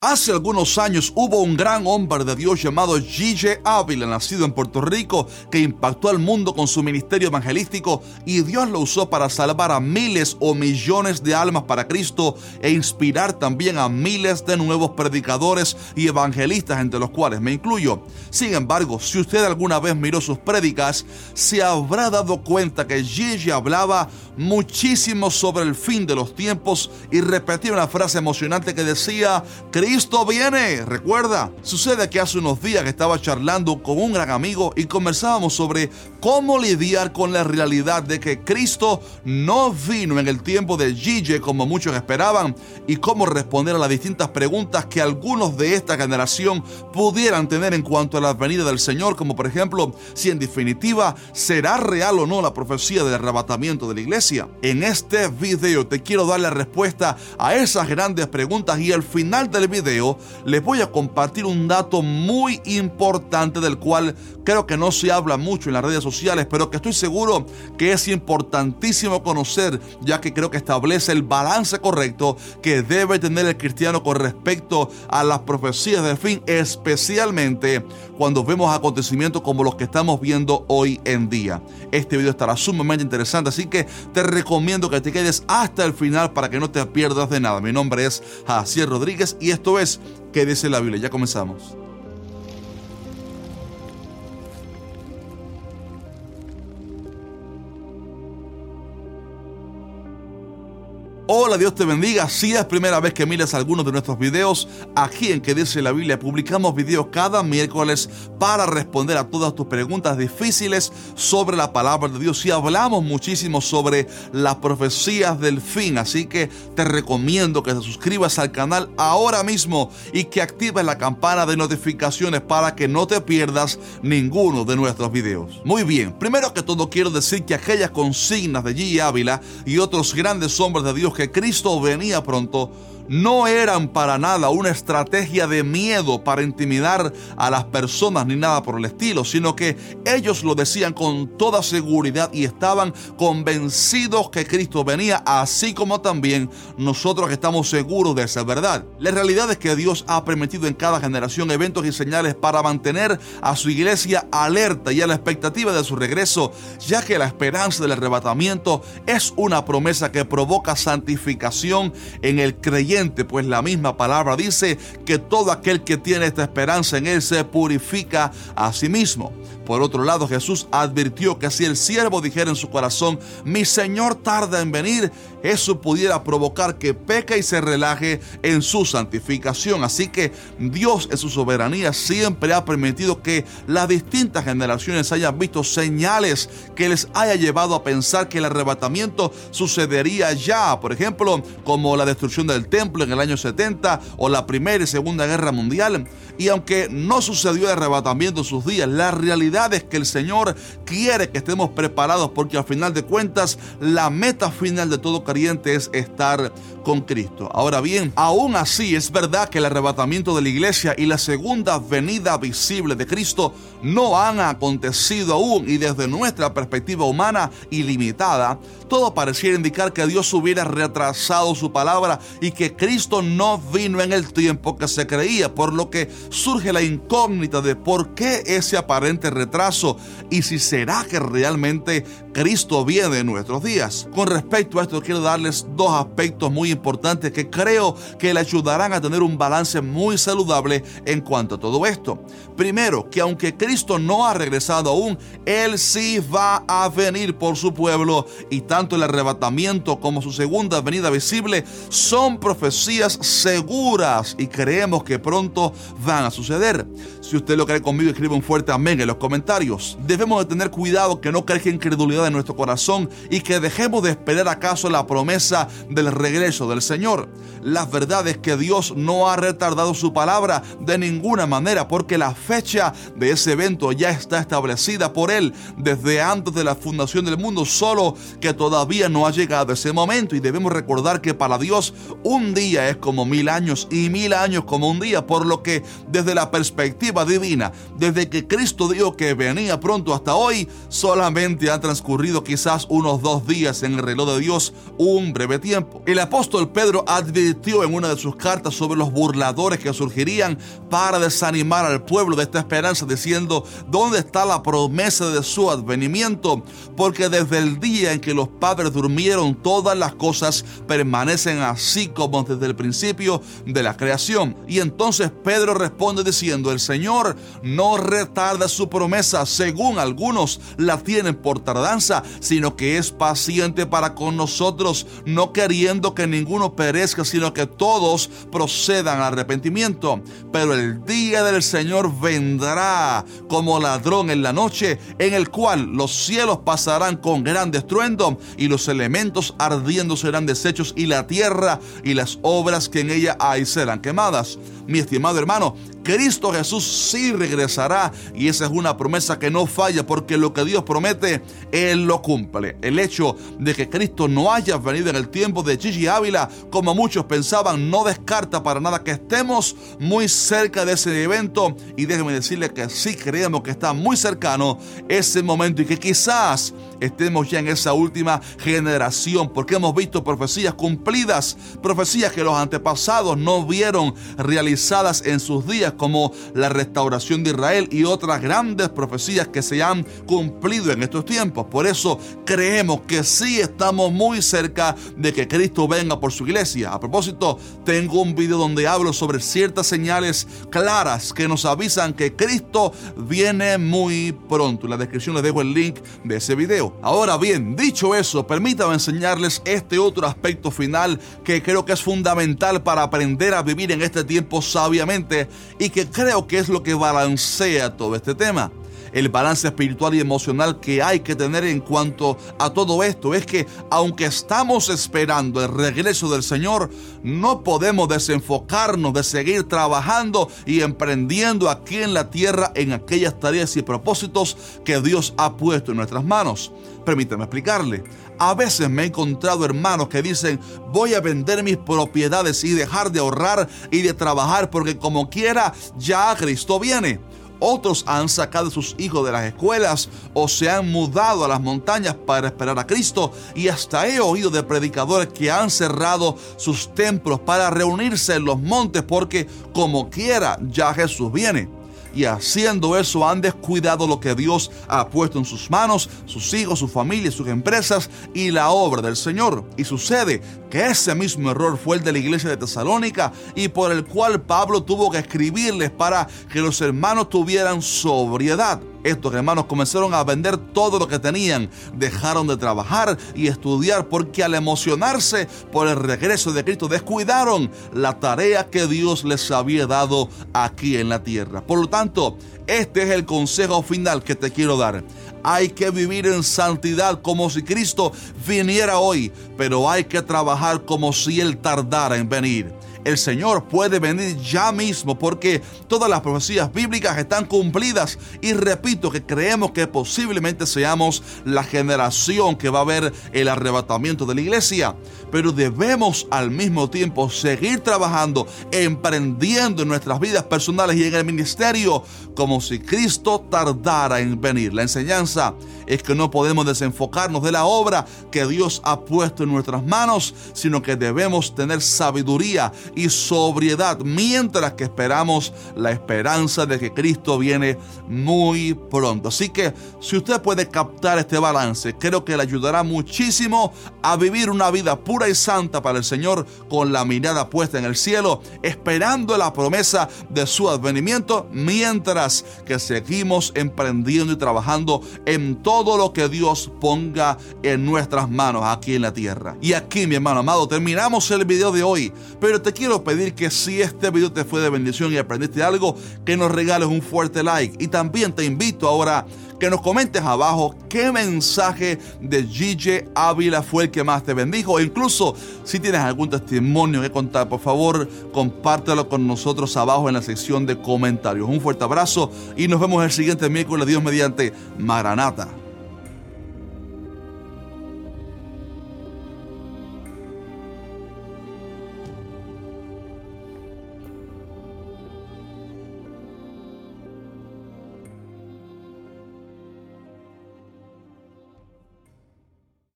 Hace algunos años hubo un gran hombre de Dios llamado Gigi Ávila, nacido en Puerto Rico, que impactó al mundo con su ministerio evangelístico y Dios lo usó para salvar a miles o millones de almas para Cristo e inspirar también a miles de nuevos predicadores y evangelistas, entre los cuales me incluyo. Sin embargo, si usted alguna vez miró sus prédicas, se habrá dado cuenta que Gigi hablaba muchísimo sobre el fin de los tiempos y repetía una frase emocionante que decía, viene. Recuerda, sucede que hace unos días que estaba charlando con un gran amigo y conversábamos sobre cómo lidiar con la realidad de que Cristo no vino en el tiempo de Gigi como muchos esperaban y cómo responder a las distintas preguntas que algunos de esta generación pudieran tener en cuanto a la venida del Señor, como por ejemplo, si en definitiva será real o no la profecía del arrebatamiento de la iglesia. En este video te quiero dar la respuesta a esas grandes preguntas y al final del video les voy a compartir un dato muy importante del cual creo que no se habla mucho en las redes sociales, pero que estoy seguro que es importantísimo conocer, ya que creo que establece el balance correcto que debe tener el cristiano con respecto a las profecías del fin, especialmente cuando vemos acontecimientos como los que estamos viendo hoy en día. Este video estará sumamente interesante, así que te recomiendo que te quedes hasta el final para que no te pierdas de nada. Mi nombre es Jacier Rodríguez y esto es ¿Qué dice la Biblia? Ya comenzamos. Hola, Dios te bendiga. Si es primera vez que miras algunos de nuestros videos, aquí en que dice la Biblia publicamos videos cada miércoles para responder a todas tus preguntas difíciles sobre la palabra de Dios y hablamos muchísimo sobre las profecías del fin. Así que te recomiendo que te suscribas al canal ahora mismo y que actives la campana de notificaciones para que no te pierdas ninguno de nuestros videos. Muy bien, primero que todo quiero decir que aquellas consignas de G. Ávila y otros grandes hombres de Dios que Cristo venía pronto no eran para nada una estrategia de miedo para intimidar a las personas ni nada por el estilo, sino que ellos lo decían con toda seguridad y estaban convencidos que Cristo venía, así como también nosotros estamos seguros de esa verdad. La realidad es que Dios ha permitido en cada generación eventos y señales para mantener a su iglesia alerta y a la expectativa de su regreso, ya que la esperanza del arrebatamiento es una promesa que provoca santificación en el creyente pues la misma palabra dice que todo aquel que tiene esta esperanza en Él se purifica a sí mismo. Por otro lado, Jesús advirtió que si el siervo dijera en su corazón, mi Señor tarda en venir, eso pudiera provocar que peque y se relaje en su santificación. Así que Dios en su soberanía siempre ha permitido que las distintas generaciones hayan visto señales que les haya llevado a pensar que el arrebatamiento sucedería ya. Por ejemplo, como la destrucción del templo en el año 70 o la Primera y Segunda Guerra Mundial. Y aunque no sucedió arrebatamiento en sus días, la realidad es que el Señor quiere que estemos preparados porque al final de cuentas la meta final de todo creyente es estar con Cristo. Ahora bien, aún así es verdad que el arrebatamiento de la iglesia y la segunda venida visible de Cristo no han acontecido aún y desde nuestra perspectiva humana y limitada, todo pareciera indicar que Dios hubiera retrasado su palabra y que Cristo no vino en el tiempo que se creía, por lo que surge la incógnita de por qué ese aparente retraso y si será que realmente Cristo viene en nuestros días. Con respecto a esto quiero darles dos aspectos muy importantes que creo que le ayudarán a tener un balance muy saludable en cuanto a todo esto. Primero, que aunque Cristo no ha regresado aún, Él sí va a venir por su pueblo y tanto el arrebatamiento como su segunda venida visible son profecías seguras y creemos que pronto van a suceder. Si usted lo cree conmigo, escribe un fuerte amén en los comentarios. Debemos de tener cuidado que no caiga incredulidad en nuestro corazón y que dejemos de esperar acaso la promesa del regreso del Señor. La verdad es que Dios no ha retardado su palabra de ninguna manera porque la fecha de ese evento ya está establecida por Él desde antes de la fundación del mundo, solo que todavía no ha llegado ese momento y debemos recordar que para Dios un día es como mil años y mil años como un día, por lo que desde la perspectiva divina, desde que Cristo dijo que venía pronto hasta hoy, solamente han transcurrido quizás unos dos días en el reloj de Dios, un breve tiempo. El apóstol Pedro advirtió en una de sus cartas sobre los burladores que surgirían para desanimar al pueblo de esta esperanza, diciendo, ¿dónde está la promesa de su advenimiento? Porque desde el día en que los padres durmieron, todas las cosas permanecen así como desde el principio de la creación. Y entonces Pedro responde diciendo, el Señor no retarda su promesa, según algunos la tienen por tardanza, sino que es paciente para con nosotros, no queriendo que ninguno perezca, sino que todos procedan al arrepentimiento. Pero el día del Señor vendrá como ladrón en la noche, en el cual los cielos pasarán con gran estruendo y los elementos ardiendo serán deshechos y la tierra y las obras que en ella hay serán quemadas. Mi estimado hermano, Cristo Jesús sí regresará y esa es una promesa que no falla porque lo que Dios promete, Él lo cumple. El hecho de que Cristo no haya venido en el tiempo de Gigi Ávila, como muchos pensaban, no descarta para nada que estemos muy cerca de ese evento y déjeme decirle que sí creemos que está muy cercano ese momento y que quizás estemos ya en esa última generación porque hemos visto profecías cumplidas, profecías que los antepasados no vieron realizadas en sus días como la restauración de Israel y otras grandes profecías que se han cumplido en estos tiempos. Por eso creemos que sí estamos muy cerca de que Cristo venga por su iglesia. A propósito, tengo un video donde hablo sobre ciertas señales claras que nos avisan que Cristo viene muy pronto. En la descripción les dejo el link de ese video. Ahora bien, dicho eso, permítame enseñarles este otro aspecto final que creo que es fundamental para aprender a vivir en este tiempo sabiamente y que creo que es lo que balancea todo este tema. El balance espiritual y emocional que hay que tener en cuanto a todo esto es que aunque estamos esperando el regreso del Señor, no podemos desenfocarnos de seguir trabajando y emprendiendo aquí en la tierra en aquellas tareas y propósitos que Dios ha puesto en nuestras manos. Permítame explicarle. A veces me he encontrado hermanos que dicen, voy a vender mis propiedades y dejar de ahorrar y de trabajar porque como quiera ya Cristo viene. Otros han sacado a sus hijos de las escuelas o se han mudado a las montañas para esperar a Cristo. Y hasta he oído de predicadores que han cerrado sus templos para reunirse en los montes porque como quiera ya Jesús viene y haciendo eso han descuidado lo que Dios ha puesto en sus manos, sus hijos, su familia, sus empresas y la obra del Señor. Y sucede que ese mismo error fue el de la iglesia de Tesalónica y por el cual Pablo tuvo que escribirles para que los hermanos tuvieran sobriedad. Estos hermanos comenzaron a vender todo lo que tenían, dejaron de trabajar y estudiar porque al emocionarse por el regreso de Cristo descuidaron la tarea que Dios les había dado aquí en la tierra. Por lo tanto, este es el consejo final que te quiero dar. Hay que vivir en santidad como si Cristo viniera hoy, pero hay que trabajar como si Él tardara en venir el Señor puede venir ya mismo porque todas las profecías bíblicas están cumplidas y repito que creemos que posiblemente seamos la generación que va a ver el arrebatamiento de la iglesia, pero debemos al mismo tiempo seguir trabajando, emprendiendo en nuestras vidas personales y en el ministerio como si Cristo tardara en venir. La enseñanza es que no podemos desenfocarnos de la obra que Dios ha puesto en nuestras manos, sino que debemos tener sabiduría y sobriedad mientras que esperamos la esperanza de que Cristo viene muy pronto. Así que si usted puede captar este balance, creo que le ayudará muchísimo a vivir una vida pura y santa para el Señor con la mirada puesta en el cielo, esperando la promesa de su advenimiento mientras que seguimos emprendiendo y trabajando en todo lo que Dios ponga en nuestras manos aquí en la tierra. Y aquí, mi hermano amado, terminamos el video de hoy, pero te quiero pedir que si este video te fue de bendición y aprendiste algo, que nos regales un fuerte like. Y también te invito ahora que nos comentes abajo qué mensaje de Gigi Ávila fue el que más te bendijo. O incluso si tienes algún testimonio que contar, por favor, compártelo con nosotros abajo en la sección de comentarios. Un fuerte abrazo y nos vemos el siguiente miércoles, Dios mediante Maranata.